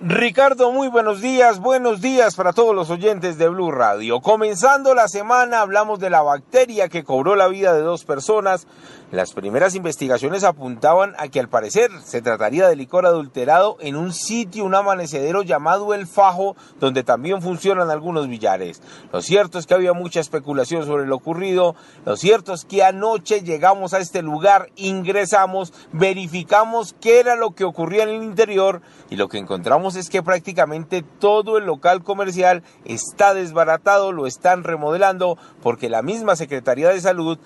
Ricardo, muy buenos días, buenos días para todos los oyentes de Blue Radio. Comenzando la semana hablamos de la bacteria que cobró la vida de dos personas. Las primeras investigaciones apuntaban a que al parecer se trataría de licor adulterado en un sitio, un amanecedero llamado El Fajo, donde también funcionan algunos billares. Lo cierto es que había mucha especulación sobre lo ocurrido. Lo cierto es que anoche llegamos a este lugar, ingresamos, verificamos qué era lo que ocurría en el interior y lo que encontramos es que prácticamente todo el local comercial está desbaratado, lo están remodelando porque la misma Secretaría de Salud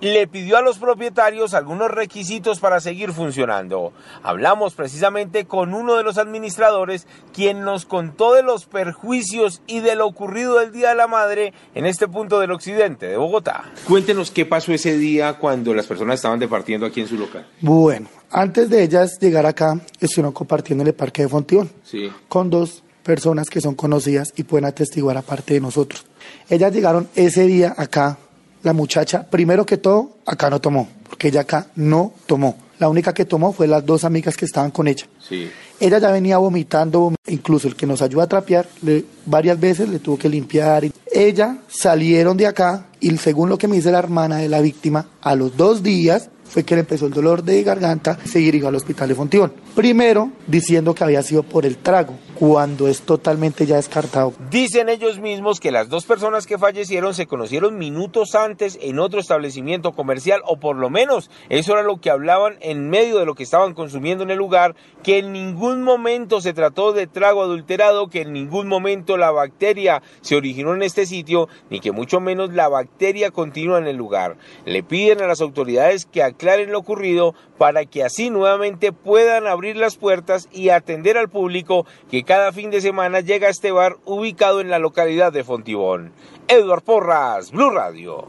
le pidió a los propietarios algunos requisitos para seguir funcionando. Hablamos precisamente con uno de los administradores quien nos contó de los perjuicios y de lo ocurrido el Día de la Madre en este punto del occidente de Bogotá. Cuéntenos qué pasó ese día cuando las personas estaban departiendo aquí en su local. Bueno, antes de ellas llegar acá, estuvieron compartiendo en el parque de Fontión Sí. con dos personas que son conocidas y pueden atestiguar aparte de nosotros. Ellas llegaron ese día acá, la muchacha, primero que todo, acá no tomó, porque ella acá no tomó. La única que tomó fue las dos amigas que estaban con ella. Sí. Ella ya venía vomitando, vom- incluso el que nos ayuda a trapear, le- varias veces le tuvo que limpiar. Ella salieron de acá y según lo que me dice la hermana de la víctima, a los dos días fue que le empezó el dolor de garganta, se dirigió al hospital de Fontión. Primero diciendo que había sido por el trago, cuando es totalmente ya descartado. Dicen ellos mismos que las dos personas que fallecieron se conocieron minutos antes en otro establecimiento comercial o por lo menos eso era lo que hablaban en medio de lo que estaban consumiendo en el lugar, que en ningún momento se trató de trago adulterado, que en ningún momento la bacteria se originó en este sitio, ni que mucho menos la bacteria continúa en el lugar. Le piden a las autoridades que aclaren lo ocurrido para que así nuevamente puedan abrir las puertas y atender al público que cada fin de semana llega a este bar ubicado en la localidad de Fontibón. Edward Porras, Blue Radio.